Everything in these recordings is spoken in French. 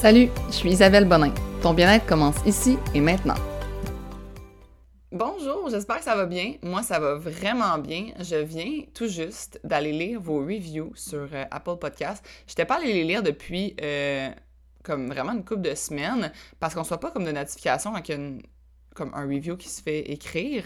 Salut, je suis Isabelle Bonin. Ton bien-être commence ici et maintenant. Bonjour, j'espère que ça va bien. Moi, ça va vraiment bien. Je viens tout juste d'aller lire vos reviews sur euh, Apple Podcast. Je n'étais pas allée les lire depuis euh, comme vraiment une couple de semaines parce qu'on ne soit pas comme de notification quand comme un review qui se fait écrire.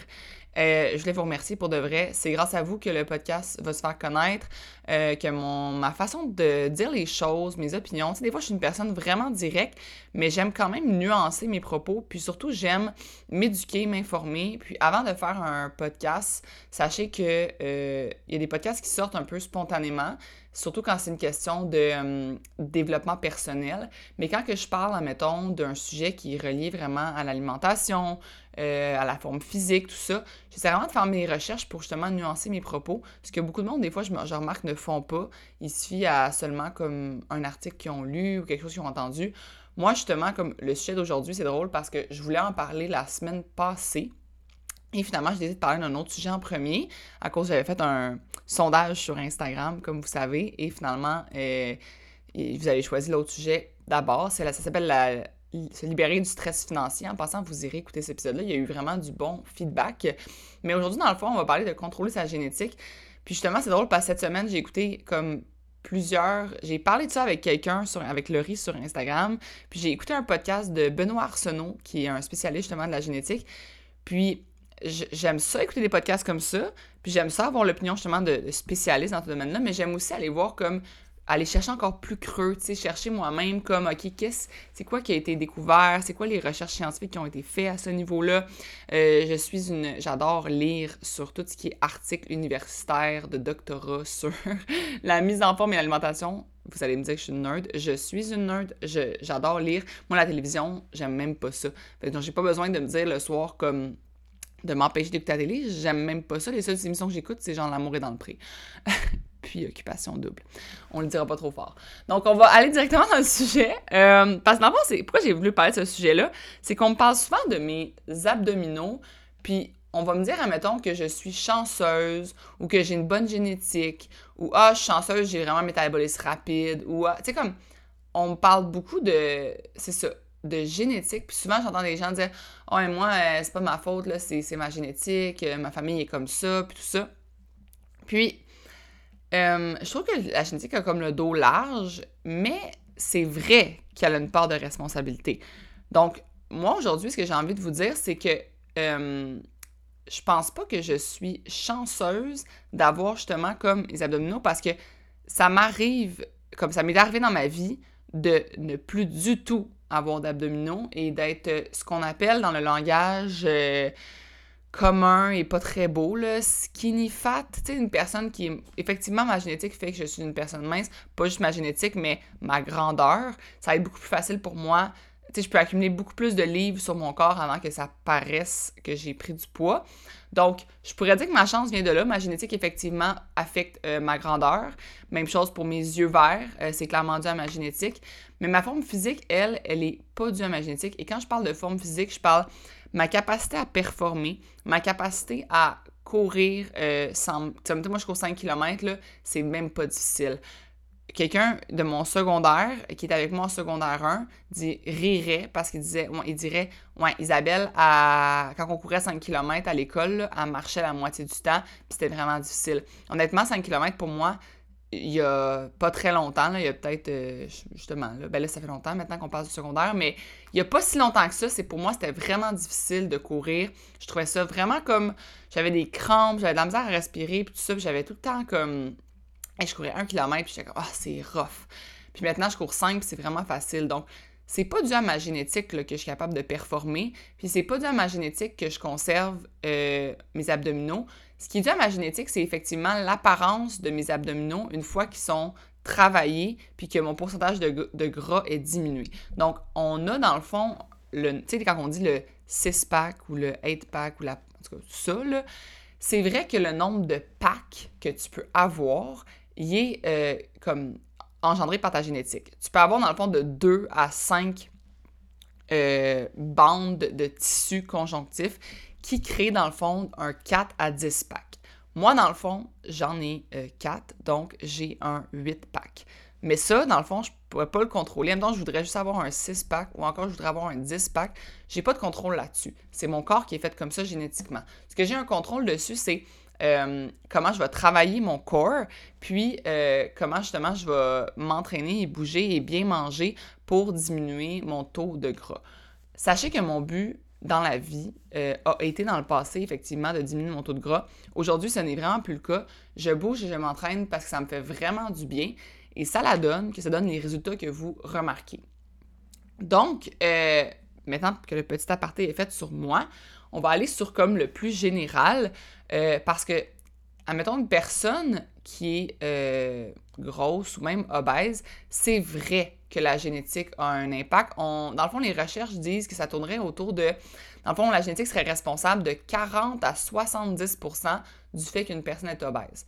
Euh, je voulais vous remercier pour de vrai. C'est grâce à vous que le podcast va se faire connaître, euh, que mon, ma façon de dire les choses, mes opinions. Des fois, je suis une personne vraiment directe, mais j'aime quand même nuancer mes propos. Puis surtout, j'aime m'éduquer, m'informer. Puis avant de faire un podcast, sachez que euh, il y a des podcasts qui sortent un peu spontanément surtout quand c'est une question de développement personnel. Mais quand que je parle, admettons, d'un sujet qui est relié vraiment à l'alimentation, euh, à la forme physique, tout ça. J'essaie vraiment de faire mes recherches pour justement nuancer mes propos. Ce que beaucoup de monde, des fois, je, remarque, ne font pas. Il suffit à seulement comme un article qu'ils ont lu ou quelque chose qu'ils ont entendu. Moi, justement, comme le sujet d'aujourd'hui, c'est drôle parce que je voulais en parler la semaine passée. Et finalement, j'ai décidé de parler d'un autre sujet en premier, à cause j'avais fait un sondage sur Instagram, comme vous savez, et finalement, euh, vous avez choisi l'autre sujet d'abord. Ça s'appelle se libérer du stress financier. En passant, vous irez écouter cet épisode-là. Il y a eu vraiment du bon feedback. Mais aujourd'hui, dans le fond, on va parler de contrôler sa génétique. Puis justement, c'est drôle parce que cette semaine, j'ai écouté comme plusieurs. J'ai parlé de ça avec quelqu'un, avec Laurie sur Instagram. Puis j'ai écouté un podcast de Benoît Arsenault, qui est un spécialiste justement de la génétique. Puis j'aime ça écouter des podcasts comme ça. Puis j'aime ça avoir l'opinion justement de spécialistes dans ce domaine-là. Mais j'aime aussi aller voir comme aller chercher encore plus creux, tu sais, chercher moi-même comme, OK, qu'est-ce, c'est quoi qui a été découvert, c'est quoi les recherches scientifiques qui ont été faites à ce niveau-là? Euh, je suis une, j'adore lire sur tout ce qui est articles universitaires de doctorat sur la mise en forme et l'alimentation. Vous allez me dire que je suis une nerd. Je suis une nerd. j'adore lire. Moi, la télévision, j'aime même pas ça. donc, j'ai pas besoin de me dire le soir comme de m'empêcher d'écouter la télé. J'aime même pas ça. Les seules émissions que j'écoute, c'est genre L'amour est dans le pré. puis occupation double. On le dira pas trop fort. Donc, on va aller directement dans le sujet. Euh, parce que dans c'est pourquoi j'ai voulu parler de ce sujet-là, c'est qu'on me parle souvent de mes abdominaux, puis on va me dire, admettons, que je suis chanceuse ou que j'ai une bonne génétique ou ah, je suis chanceuse, j'ai vraiment un métabolisme rapide ou ah, tu sais, comme on me parle beaucoup de, c'est ça, de génétique. Puis souvent, j'entends des gens dire, oh, et moi, euh, c'est pas ma faute, là, c'est ma génétique, euh, ma famille est comme ça, puis tout ça. Puis, euh, je trouve que la génétique a comme le dos large, mais c'est vrai qu'elle a une part de responsabilité. Donc, moi, aujourd'hui, ce que j'ai envie de vous dire, c'est que je pense pas que je suis chanceuse d'avoir justement comme les abdominaux parce que ça m'arrive, comme ça m'est arrivé dans ma vie, de ne plus du tout avoir d'abdominaux et d'être ce qu'on appelle dans le langage euh, commun et pas très beau, là. Skinny fat, tu sais, une personne qui Effectivement, ma génétique fait que je suis une personne mince. Pas juste ma génétique, mais ma grandeur. Ça va être beaucoup plus facile pour moi. Je peux accumuler beaucoup plus de livres sur mon corps avant que ça paraisse que j'ai pris du poids. Donc, je pourrais dire que ma chance vient de là. Ma génétique, effectivement, affecte euh, ma grandeur. Même chose pour mes yeux verts. Euh, c'est clairement dû à ma génétique. Mais ma forme physique, elle, elle est pas due à ma génétique. Et quand je parle de forme physique, je parle ma capacité à performer, ma capacité à courir euh, sans. Moi, je cours 5 km, c'est même pas difficile. Quelqu'un de mon secondaire, qui est avec moi en secondaire 1, dit, rirait parce qu'il disait, il dirait, ouais, Isabelle, quand on courait 5 km à l'école, elle marchait la moitié du temps, puis c'était vraiment difficile. Honnêtement, 5 km pour moi, il y a pas très longtemps, là, il y a peut-être, euh, justement, là, ben là, ça fait longtemps maintenant qu'on passe du secondaire, mais il y a pas si longtemps que ça, c'est pour moi, c'était vraiment difficile de courir. Je trouvais ça vraiment comme, j'avais des crampes, j'avais de la misère à respirer, puis tout ça, j'avais tout le temps comme, et je courais un kilomètre, puis j'étais comme, ah, c'est rough. Puis maintenant, je cours 5, puis c'est vraiment facile. Donc, c'est pas dû à ma génétique que je suis capable de performer, puis c'est pas dû à ma génétique que je conserve euh, mes abdominaux. Ce qui est dû à ma génétique, c'est effectivement l'apparence de mes abdominaux une fois qu'ils sont travaillés, puis que mon pourcentage de, gras est diminué. Donc, on a dans le fond, tu sais, quand on dit le 6-pack ou le 8-pack ou la, en tout cas, ça, c'est vrai que le nombre de packs que tu peux avoir, il est euh, comme engendré par ta génétique. Tu peux avoir dans le fond de 2 à 5 euh, bandes de tissu conjonctif qui créent dans le fond un 4 à 10 pack. » Moi, dans le fond, j'en ai 4, euh, donc j'ai un 8 pack. Mais ça, dans le fond, je pourrais pas le contrôler. Même temps, je voudrais juste avoir un 6-pack ou encore je voudrais avoir un 10-pack. J'ai pas de contrôle là-dessus. C'est mon corps qui est fait comme ça génétiquement. Ce que j'ai un contrôle dessus, c'est euh, comment je vais travailler mon corps, puis euh, comment justement je vais m'entraîner et bouger et bien manger pour diminuer mon taux de gras. Sachez que mon but dans la vie euh, a été dans le passé, effectivement, de diminuer mon taux de gras. Aujourd'hui, ce n'est vraiment plus le cas. Je bouge et je m'entraîne parce que ça me fait vraiment du bien et ça la donne, que ça donne les résultats que vous remarquez. Donc, maintenant que le petit aparté est fait sur moi, on va aller sur comme le plus général euh, parce que, admettons, une personne qui est grosse ou même obèse, c'est vrai que la génétique a un impact. Dans le fond, les recherches disent que ça tournerait autour de... Dans le fond, la génétique serait responsable de 40 à 70% du fait qu'une personne est obèse.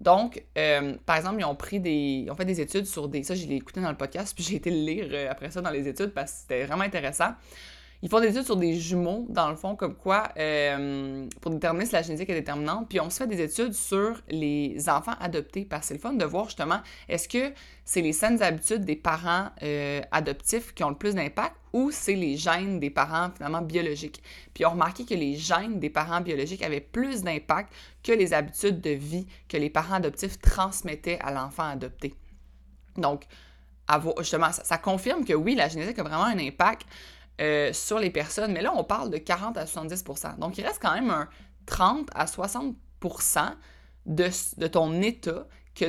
Donc, euh, par exemple, ils ont pris des. Ont fait des études sur des. Ça, je l'ai écouté dans le podcast, puis j'ai été le lire euh, après ça dans les études parce que c'était vraiment intéressant. Ils font des études sur des jumeaux, dans le fond, comme quoi, euh, pour déterminer si la génétique est déterminante. Puis on se fait des études sur les enfants adoptés, parce que c'est le fun de voir justement, est-ce que c'est les saines habitudes des parents euh, adoptifs qui ont le plus d'impact ou c'est les gènes des parents finalement biologiques. Puis on remarqué que les gènes des parents biologiques avaient plus d'impact que les habitudes de vie que les parents adoptifs transmettaient à l'enfant adopté. Donc, justement, ça confirme que oui, la génétique a vraiment un impact. Euh, sur les personnes, mais là, on parle de 40 à 70% Donc, il reste quand même un 30 à 60 de, de ton état que,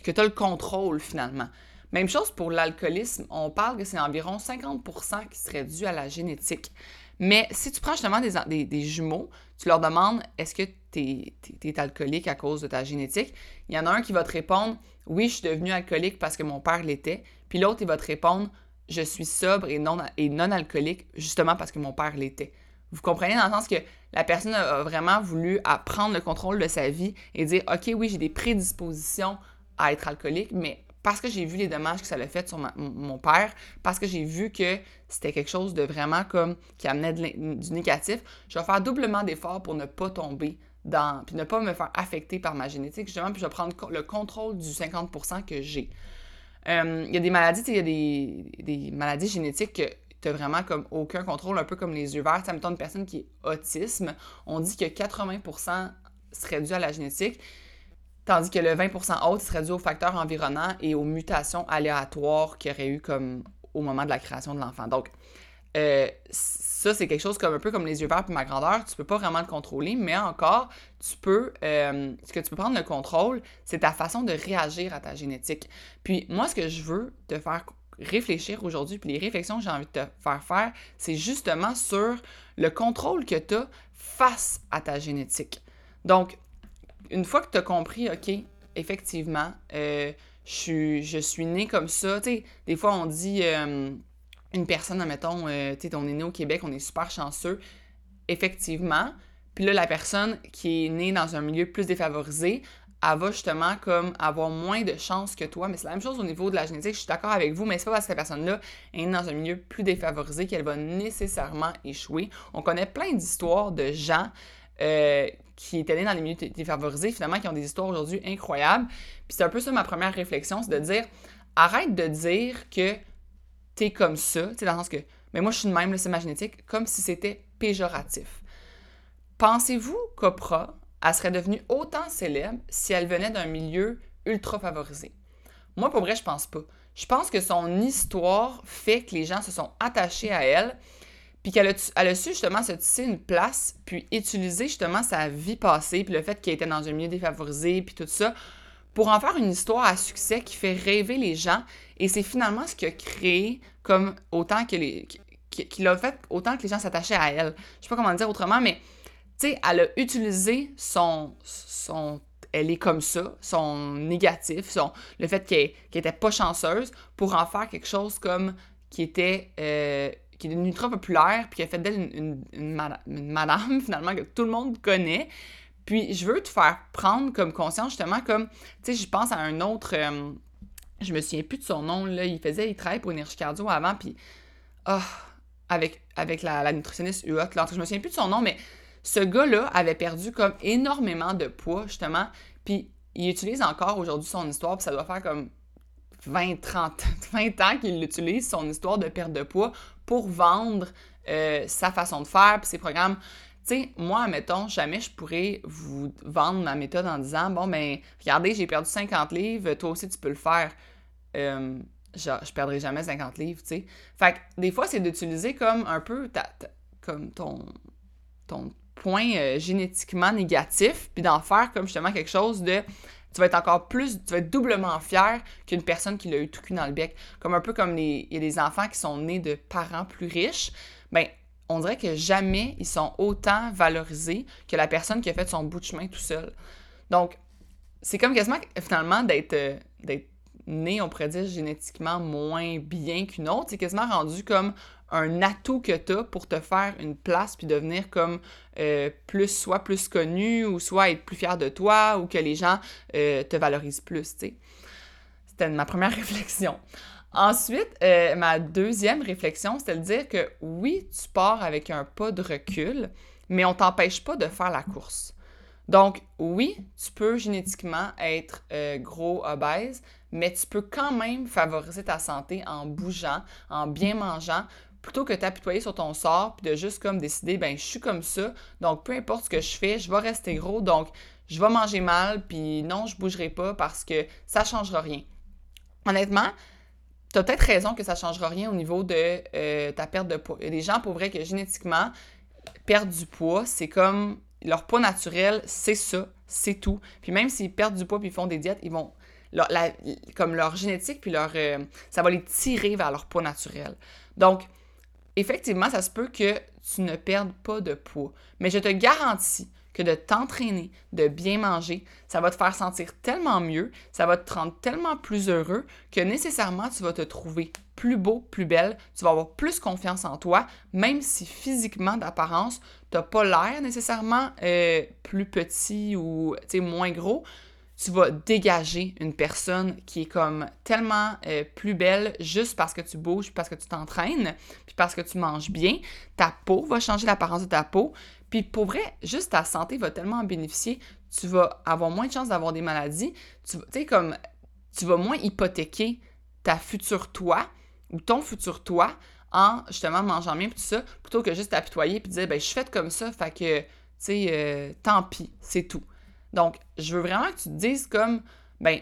tu as le contrôle finalement. Même chose pour l'alcoolisme, on parle que c'est environ 50% qui serait dû à la génétique. Mais si tu prends justement des, des, jumeaux, tu leur demandes est-ce que tu es, alcoolique à cause de ta génétique? Il y en a un qui va te répondre oui, je suis devenu alcoolique parce que mon père l'était. Puis l'autre, il va te répondre je suis sobre et non, alcoolique justement parce que mon père l'était. Vous comprenez dans le sens que la personne a vraiment voulu prendre le contrôle de sa vie et dire OK, oui, j'ai des prédispositions à être alcoolique, mais parce que j'ai vu les dommages que ça l'a fait sur mon père, parce que j'ai vu que c'était quelque chose de vraiment comme qui amenait du négatif, je vais faire doublement d'efforts pour ne pas tomber dans, puis ne pas me faire affecter par ma génétique, justement, puis je vais prendre le contrôle du 50% que j'ai. Euh, il y a des maladies, il y a des, maladies génétiques que tu vraiment comme aucun contrôle, un peu comme les yeux verts. Ça mettons une personne qui est autisme, on dit que 80% serait dû à la génétique, tandis que le 20% autre serait dû aux facteurs environnants et aux mutations aléatoires qu'il y aurait eu comme au moment de la création de l'enfant. Donc, euh, ça, c'est quelque chose comme un peu comme les yeux verts puis ma grandeur. Tu peux pas vraiment le contrôler, mais encore, tu peux. Euh, ce que tu peux prendre le contrôle, c'est ta façon de réagir à ta génétique. Puis moi, ce que je veux te faire réfléchir aujourd'hui, puis les réflexions que j'ai envie de te faire faire, c'est justement sur le contrôle que tu as face à ta génétique. Donc, une fois que tu as compris, OK, effectivement, euh, je, suis, je suis né comme ça, tu sais, des fois on dit une personne, admettons, euh, tu sais, on est né au Québec, on est super chanceux, effectivement. Puis là, la personne qui est née dans un milieu plus défavorisé, elle va justement comme avoir moins de chances que toi. Mais c'est la même chose au niveau de la génétique. Je suis d'accord avec vous, mais c'est pas parce que cette personne-là est née dans un milieu plus défavorisé qu'elle va nécessairement échouer. On connaît plein d'histoires de gens euh, qui étaient nés dans les milieux défavorisés, finalement, qui ont des histoires aujourd'hui incroyables. Puis c'est un peu ça ma première réflexion, c'est de dire arrête de dire que t'es comme ça, tu dans le sens que, mais moi je suis de même, c'est ma génétique, comme si c'était péjoratif. Pensez-vous qu'Oprah, elle serait devenue autant célèbre si elle venait d'un milieu ultra favorisé? Moi, pour vrai, je pense pas. Je pense que son histoire fait que les gens se sont attachés à elle, puis qu'elle a, a su justement se tisser une place, puis utiliser justement sa vie passée, puis le fait qu'elle était dans un milieu défavorisé, puis tout ça, pour en faire une histoire à succès qui fait rêver les gens. Et c'est finalement ce qui a créé comme autant que les. qui, l'a fait autant que les gens s'attachaient à elle. Je sais pas comment dire autrement, mais tu sais, elle a utilisé son. son elle est comme ça, son négatif, son, le fait qu'elle n'était pas chanceuse, pour en faire quelque chose comme qui était euh, qui est devenu ultra populaire, puis qui a fait d'elle une, une, madame, finalement, que tout le monde connaît. Puis je veux te faire prendre comme conscience justement comme, tu sais, je pense à un autre, euh, je me souviens plus de son nom, là, il faisait, il travaillait pour Énergie Cardio avant, puis, oh, avec, avec la, nutritionniste UOT, là, je me souviens plus de son nom, mais ce gars-là avait perdu comme énormément de poids justement, puis il utilise encore aujourd'hui son histoire, puis ça doit faire comme 20, 30, 20 ans qu'il utilise, son histoire de perte de poids, pour vendre euh, sa façon de faire, puis ses programmes. Tu sais, moi, mettons, jamais je pourrais vous vendre ma méthode en disant Bon, ben, regardez, j'ai perdu 50 livres, toi aussi, tu peux le faire. Euh, je, je perdrai jamais 50 livres, tu sais. Fait que des fois, c'est d'utiliser comme un peu ta, comme ton, ton point euh, génétiquement négatif, puis d'en faire comme justement quelque chose de tu vas être encore plus, tu vas être doublement fier qu'une personne qui l'a eu tout cul dans le bec. Comme un peu comme les, il y a des enfants qui sont nés de parents plus riches, ben on dirait que jamais ils sont autant valorisés que la personne qui a fait son bout de chemin tout seul. Donc, c'est comme quasiment finalement d'être euh, né, on pourrait dire, génétiquement moins bien qu'une autre. C'est quasiment rendu comme un atout que tu as pour te faire une place puis devenir comme euh, plus, soit plus connu ou soit être plus fier de toi ou que les gens euh, te valorisent plus. C'était ma première réflexion. Ensuite, euh, ma deuxième réflexion, c'était de dire que oui, tu pars avec un pas de recul, mais on t'empêche pas de faire la course. Donc, oui, tu peux génétiquement être gros, obèse, mais tu peux quand même favoriser ta santé en bougeant, en bien mangeant, plutôt que t'apitoyer sur ton sort puis de juste comme décider ben je suis comme ça donc peu importe ce que je fais je vais rester gros donc je vais manger mal puis non je bougerai pas parce que ça changera rien honnêtement tu as peut-être raison que ça changera rien au niveau de euh, ta perte de poids. Il des gens pour vrai que génétiquement perdre du poids c'est comme leur poids naturel c'est ça c'est tout. Puis même s'ils perdent du poids puis ils font des diètes ils vont comme leur génétique puis leur euh, ça va les tirer vers leur poids naturel. Donc effectivement, ça se peut que tu ne perdes pas de poids. Mais je te garantis que de t'entraîner, de bien manger, ça va te faire sentir tellement mieux, ça va te rendre tellement plus heureux que nécessairement tu vas te trouver plus beau, plus belle, tu vas avoir plus confiance en toi, même si physiquement d'apparence, tu n'as pas l'air nécessairement euh, plus petit ou moins gros, tu vas dégager une personne qui est comme tellement euh, plus belle juste parce que tu bouges, parce que tu t'entraînes, puis parce que tu manges bien. Ta peau va changer l'apparence de ta peau. Puis pour vrai, juste ta santé va tellement en bénéficier. Tu vas avoir moins de chances d'avoir des maladies. Tu sais, comme tu vas moins hypothéquer ta future toi ou ton futur toi en justement mangeant bien, tout ça, plutôt que juste t'apitoyer puis dire, ben je suis faite comme ça, fait que, tu sais, euh, tant pis, c'est tout. Donc, je veux vraiment que tu te dises comme, ben,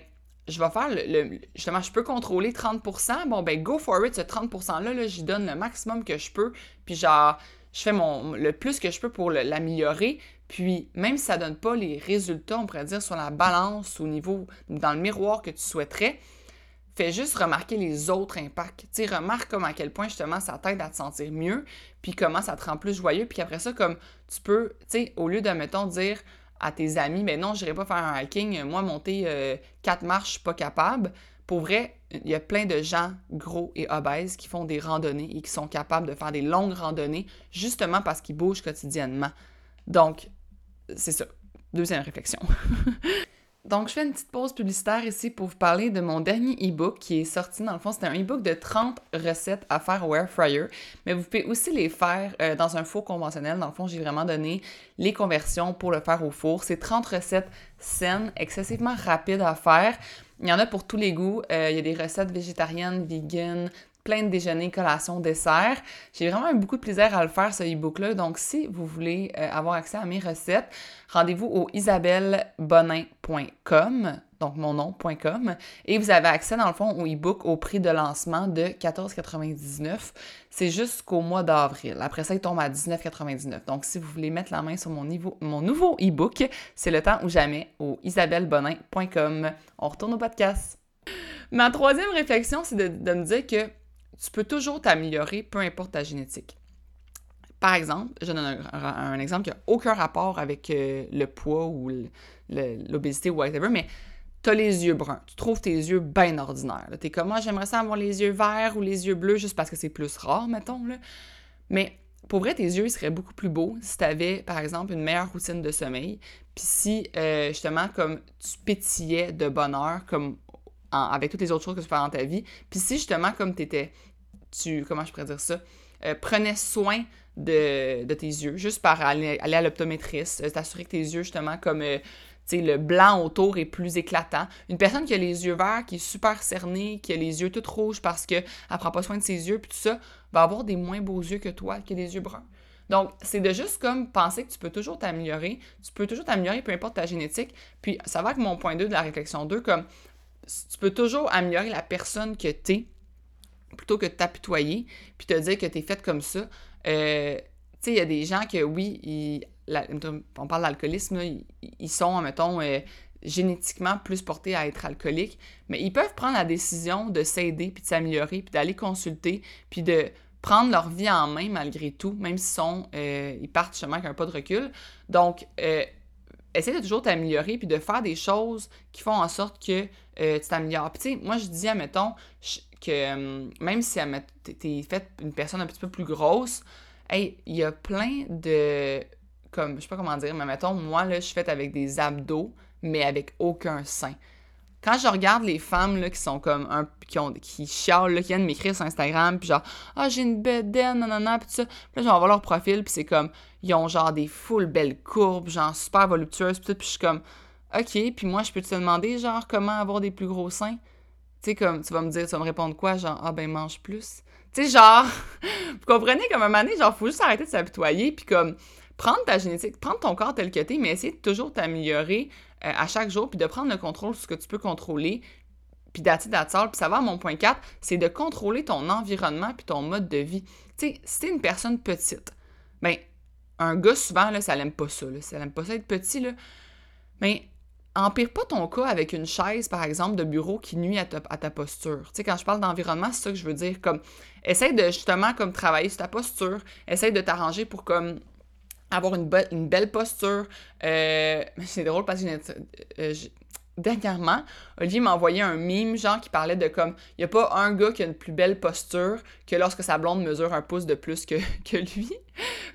je vais faire le, justement, je peux contrôler 30%, bon, ben, go for it, ce 30%-là, là, j'y donne le maximum que je peux, puis genre, je fais le plus que je peux pour l'améliorer, puis même si ça donne pas les résultats, on pourrait dire, sur la balance, au niveau, dans le miroir que tu souhaiterais, fais juste remarquer les autres impacts. Tu remarque comme à quel point justement ça t'aide à te sentir mieux, puis comment ça te rend plus joyeux, puis après ça, comme tu peux, tu sais, au lieu de, mettons, dire à tes amis, mais non, je n'irai pas faire un hiking, moi, monter euh, quatre marches, je suis pas capable. Pour vrai, il y a plein de gens gros et obèses qui font des randonnées et qui sont capables de faire des longues randonnées justement parce qu'ils bougent quotidiennement. Donc, c'est ça. Deuxième réflexion. Donc, je fais une petite pause publicitaire ici pour vous parler de mon dernier e-book qui est sorti. Dans le fond, c'était un e-book de 30 recettes à faire au air fryer, mais vous pouvez aussi les faire euh, dans un four conventionnel. Dans le fond, j'ai vraiment donné les conversions pour le faire au four. C'est 30 recettes saines, excessivement rapides à faire. Il y en a pour tous les goûts. Euh, il y a des recettes végétariennes, vegan, plein de déjeuners, collations, desserts. J'ai vraiment eu beaucoup de plaisir à le faire, ce e-book-là. Donc, si vous voulez euh, avoir accès à mes recettes, rendez-vous au isabellebonin.com, donc mon nom.com, et vous avez accès, dans le fond, au e-book au prix de lancement de 14,99. C'est jusqu'au mois d'avril. Après ça, il tombe à 19,99. Donc, si vous voulez mettre la main sur mon, nouveau e-book, c'est le temps ou jamais au isabellebonin.com. On retourne au podcast. Ma troisième réflexion, c'est de, de me dire que tu peux toujours t'améliorer, peu importe ta génétique. Par exemple, je donne un, exemple qui n'a aucun rapport avec euh, le poids ou l'obésité ou whatever, mais tu as les yeux bruns. Tu trouves tes yeux bien ordinaires. Tu es comme moi, j'aimerais ça avoir les yeux verts ou les yeux bleus juste parce que c'est plus rare, mettons. Là. Mais pour vrai, tes yeux seraient beaucoup plus beaux si tu avais, par exemple, une meilleure routine de sommeil. Puis si, euh, justement, comme tu pétillais de bonheur, comme avec toutes les autres choses que tu fais dans ta vie. Puis si justement, comme tu étais, tu, comment je pourrais dire ça, euh, prenais soin de, tes yeux, juste par aller, à l'optométriste, euh, t'assurer que tes yeux, justement, comme, euh, le blanc autour est plus éclatant. Une personne qui a les yeux verts, qui est super cernée, qui a les yeux tout rouges parce qu'elle ne prend pas soin de ses yeux, puis tout ça, va avoir des moins beaux yeux que toi, qui a des yeux bruns. Donc, c'est de juste comme penser que tu peux toujours t'améliorer, tu peux toujours t'améliorer, peu importe ta génétique. Puis, ça va avec mon point 2 de la réflexion 2, comme tu peux toujours améliorer la personne que tu es plutôt que de t'apitoyer, puis te dire que tu es faite comme ça. Euh, tu sais, il y a des gens que, oui, on parle d'alcoolisme, ils, sont, mettons, euh, génétiquement plus portés à être alcooliques, mais ils peuvent prendre la décision de s'aider, puis de s'améliorer, puis d'aller consulter, puis de prendre leur vie en main malgré tout, même s'ils sont, euh, ils partent justement avec un pas de recul. Donc, essaie de toujours t'améliorer puis de faire des choses qui font en sorte que tu t'améliores. Puis tu sais, moi je dis, admettons, que même si t'es fait une personne un petit peu plus grosse, hey, il y a plein de, comme, je sais pas comment dire, mais mettons, moi là, je suis faite avec des abdos, mais avec aucun sein. Quand je regarde les femmes là, qui sont comme un qui ont qui chialent qui viennent m'écrire sur Instagram puis genre ah j'ai une bedaine nanana puis tout ça puis là je vais voir leur profil puis c'est comme ils ont genre des full belles courbes genre super voluptueuses puis tout puis je suis comme OK puis moi je peux te demander genre comment avoir des plus gros seins tu sais comme tu vas me dire tu vas me répondre quoi genre ah ben mange plus tu sais genre vous comprenez comme un moment donné genre faut juste arrêter de s'apitoyer puis comme prendre ta génétique, prendre ton corps tel que t'es, mais essayer de toujours t'améliorer euh, à chaque jour, puis de prendre le contrôle sur ce que tu peux contrôler, puis d'attitude d'attitude. Puis ça va mon point 4, c'est de contrôler ton environnement puis ton mode de vie. Tu sais, si t'es une personne petite, ben un gars, souvent, là, ça l'aime pas ça, là, ça l'aime pas ça être petit, là. Mais empire pas ton cas avec une chaise, par exemple, de bureau qui nuit à ta, posture. Tu sais, quand je parle d'environnement, c'est ça que je veux dire. Comme, essaye de justement comme travailler sur ta posture, essaye de t'arranger pour comme avoir une, une belle posture. Euh, c'est drôle parce que euh, dernièrement, Olivier m'a envoyé un mime, genre, qui parlait de comme, il n'y a pas un gars qui a une plus belle posture que lorsque sa blonde mesure un pouce de plus que, que lui.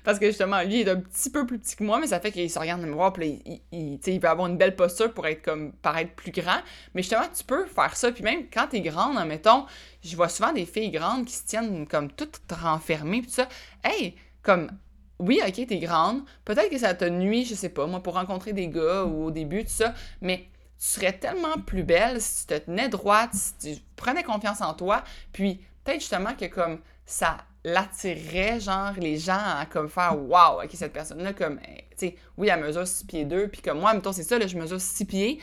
Parce que justement, lui, est un petit peu plus petit que moi, mais ça fait qu'il se regarde dans le miroir, puis il, il, il, peut avoir une belle posture pour être comme, paraître plus grand. Mais justement, tu peux faire ça, puis même quand t'es grande, mettons, je vois souvent des filles grandes qui se tiennent comme toutes renfermées, puis ça. Hey, comme oui, ok, t'es grande. Peut-être que ça te nuit, je sais pas, moi, pour rencontrer des gars ou au début, tout ça. Mais tu serais tellement plus belle si tu te tenais droite, si tu prenais confiance en toi. Puis peut-être justement que comme ça l'attirerait, genre, les gens à comme faire Waouh, ok, cette personne-là, comme, eh, tu sais, oui, elle mesure 6 pieds 2. Puis comme moi, mettons, c'est ça, là, je mesure 6 pieds.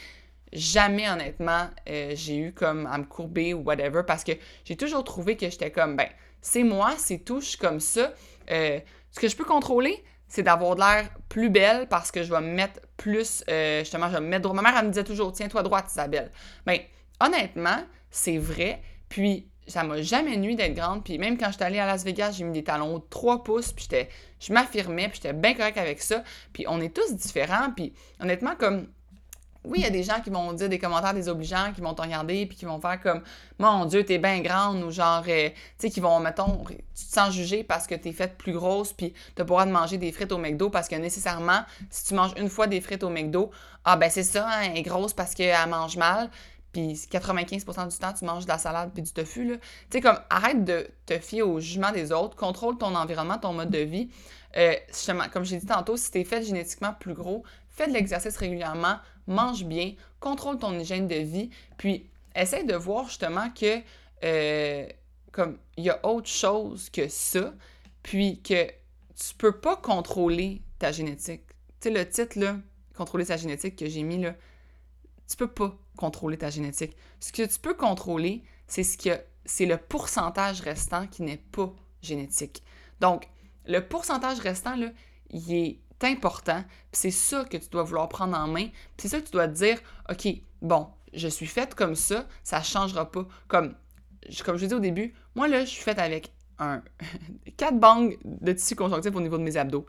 Jamais, honnêtement, euh, j'ai eu comme à me courber ou whatever parce que j'ai toujours trouvé que j'étais comme, ben, c'est moi, c'est tout, je suis comme ça. Euh, ce que je peux contrôler, c'est d'avoir de l'air plus belle parce que je vais me mettre plus, euh, justement, je vais me mettre droit. Ma mère, me disait toujours, tiens-toi droite, Isabelle. Ben, honnêtement, c'est vrai. Puis, ça m'a jamais nuit d'être grande. Puis, même quand j'étais allée à Las Vegas, j'ai mis des talons de 3 pouces. Puis, je m'affirmais. Puis, j'étais bien correct avec ça. Puis, on est tous différents. Puis, honnêtement, comme oui, il y a des gens qui vont dire des commentaires désobligeants, qui vont te regarder, puis qui vont faire comme Mon Dieu, t'es bien grande, ou genre, euh, tu sais, qui vont, mettons, tu te sens jugé parce que t'es faite plus grosse, puis t'as pas de manger des frites au McDo, parce que nécessairement, si tu manges une fois des frites au McDo, ah ben c'est ça, hein, elle est grosse parce qu'elle mange mal, puis 95% du temps, tu manges de la salade puis du tofu, là. Tu sais, comme, arrête de te fier au jugement des autres, contrôle ton environnement, ton mode de vie. Euh, justement, comme j'ai dit tantôt, si t'es fait génétiquement plus gros, fais de l'exercice régulièrement, mange bien, contrôle ton hygiène de vie, puis essaie de voir justement que euh, comme il y a autre chose que ça, puis que tu peux pas contrôler ta génétique. Tu sais, le titre contrôler sa génétique que j'ai mis là, tu peux pas contrôler ta génétique. Ce que tu peux contrôler, c'est ce que c'est le pourcentage restant qui n'est pas génétique. Donc, le pourcentage restant là, il est important, c'est ça que tu dois vouloir prendre en main, c'est ça que tu dois te dire, OK, bon, je suis faite comme ça, ça changera pas. Comme, comme je l'ai dit au début, moi là, je suis faite avec un quatre bangs de tissu conjonctif au niveau de mes abdos,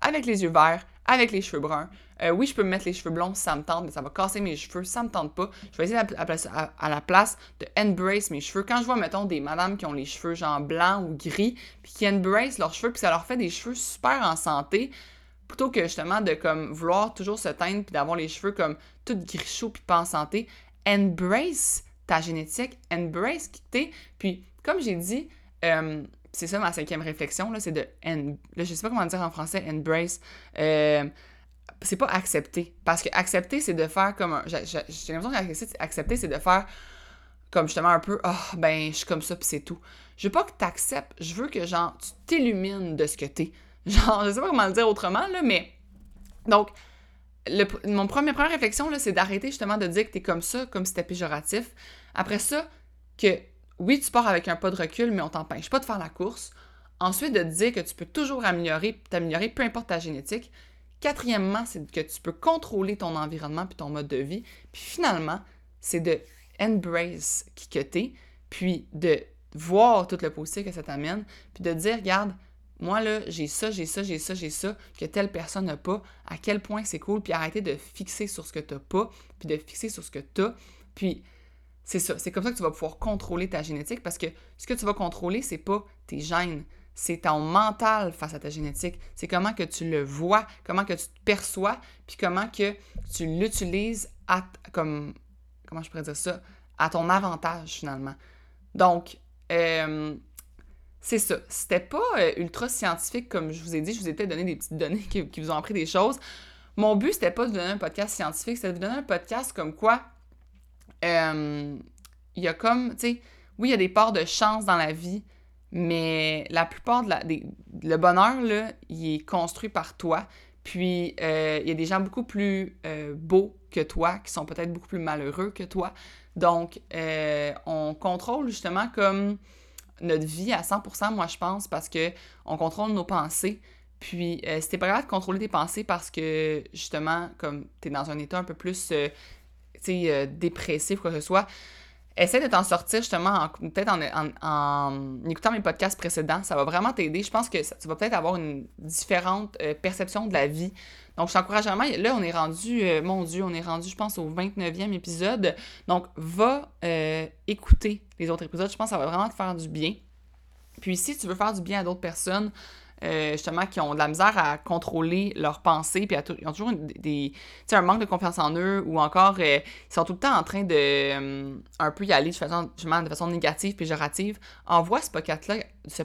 avec les yeux verts, avec les cheveux bruns. Euh, oui, je peux me mettre les cheveux blonds ça me tente, mais ça va casser mes cheveux, ça me tente pas. Je vais essayer à, à, la place de embrace mes cheveux. Quand je vois, mettons, des madames qui ont les cheveux genre blancs ou gris, puis qui embrace leurs cheveux, puis ça leur fait des cheveux super en santé, plutôt que justement de comme vouloir toujours se teindre puis d'avoir les cheveux comme tout grichou puis pas en santé, embrace ta génétique, embrace qui t'es. Puis comme j'ai dit, euh, c'est ça ma cinquième réflexion, là, c'est de, là, je sais pas comment dire en français, embrace. Euh, c'est pas accepter. Parce que accepter, c'est de faire comme. J'ai l'impression qu'accepter, c'est de faire comme justement un peu, ah, ben, je suis comme ça, puis c'est tout. Je veux pas que tu acceptes, je veux que, genre, tu t'illumines de ce que t'es. Genre, je sais pas comment le dire autrement, là, mais. Donc, mon premier, première réflexion, c'est d'arrêter justement de dire que t'es comme ça, comme si c'était péjoratif. Après ça, que oui, tu pars avec un pas de recul, mais on t'empêche pas de faire la course. Ensuite, de dire que tu peux toujours améliorer, t'améliorer, peu importe ta génétique. Quatrièmement, c'est que tu peux contrôler ton environnement puis ton mode de vie. Puis finalement, c'est de embrace qui que t'es, puis de voir tout le positif que ça t'amène, puis de dire, regarde, moi là, j'ai ça, j'ai ça, j'ai ça, j'ai ça, que telle personne n'a pas, à quel point c'est cool, puis arrêter de fixer sur ce que t'as pas, puis de fixer sur ce que t'as, puis c'est ça, c'est comme ça que tu vas pouvoir contrôler ta génétique, parce que ce que tu vas contrôler, c'est pas tes gènes, c'est ton mental face à ta génétique. C'est comment que tu le vois, comment que tu te perçois, puis comment que tu l'utilises à, comme, comment je pourrais dire ça, à ton avantage finalement. Donc, euh, c'est ça. C'était pas euh, ultra scientifique comme je vous ai dit. Je vous ai peut-être donné des petites données qui, vous ont appris des choses. Mon but, c'était pas de vous donner un podcast scientifique, c'était de vous donner un podcast comme quoi euh, il y a comme, tu sais, oui, il y a des parts de chance dans la vie, mais la plupart de la, le bonheur, là, il est construit par toi. Puis, euh, il y a des gens beaucoup plus beaux que toi, qui sont peut-être beaucoup plus malheureux que toi. Donc, on contrôle justement comme notre vie à 100%, moi, je pense, parce que on contrôle nos pensées. Puis, c'était pas grave de contrôler tes pensées parce que, justement, comme tu es dans un état un peu plus, tu sais, dépressif, quoi que ce soit, essaie de t'en sortir justement peut-être en, écoutant mes podcasts précédents. Ça va vraiment t'aider. Je pense que tu vas peut-être avoir une différente euh, perception de la vie. Donc, je t'encourage vraiment. Là, on est rendu, euh, mon Dieu, on est rendu, je pense, au 29e épisode. Donc, va euh, écouter les autres épisodes. Je pense que ça va vraiment te faire du bien. Puis, si tu veux faire du bien à d'autres personnes, euh, justement, qui ont de la misère à contrôler leurs pensées, puis ils ont toujours un manque de confiance en eux, ou encore, euh, ils sont tout le temps en train de euh, un peu y aller de façon, de façon négative, péjorative. Envoie ce podcast-là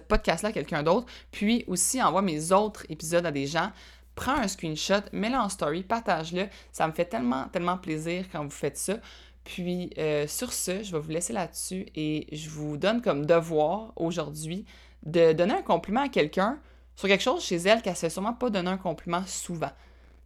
podcast à quelqu'un d'autre, puis aussi envoie mes autres épisodes à des gens. Prends un screenshot, mets-le en story, partage-le. Ça me fait tellement, tellement plaisir quand vous faites ça. Puis sur ce, je vais vous laisser là-dessus et je vous donne comme devoir aujourd'hui de donner un compliment à quelqu'un sur quelque chose chez elle qu'elle ne se fait sûrement pas donner un compliment souvent.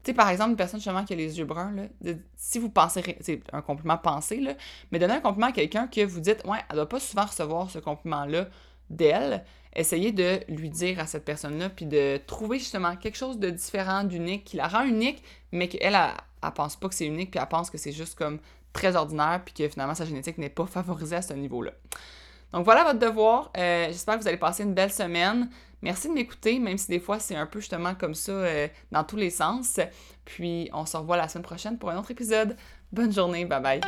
Tu sais, par exemple, une personne justement qui a les yeux bruns, là, si vous pensez, c'est un compliment pensé, là, mais donner un compliment à quelqu'un que vous dites, ouais, elle ne doit pas souvent recevoir ce compliment-là d'elle, essayez de lui dire à cette personne-là, puis de trouver justement quelque chose de différent, d'unique, qui la rend unique, mais qu'elle, elle, elle, pense pas que c'est unique, puis elle pense que c'est juste comme très ordinaire, puis que finalement sa génétique n'est pas favorisée à ce niveau-là. Donc voilà votre devoir. Euh, j'espère que vous allez passer une belle semaine. Merci de m'écouter, même si des fois c'est un peu justement comme ça euh, dans tous les sens. Puis on se revoit la semaine prochaine pour un autre épisode. Bonne journée, bye bye.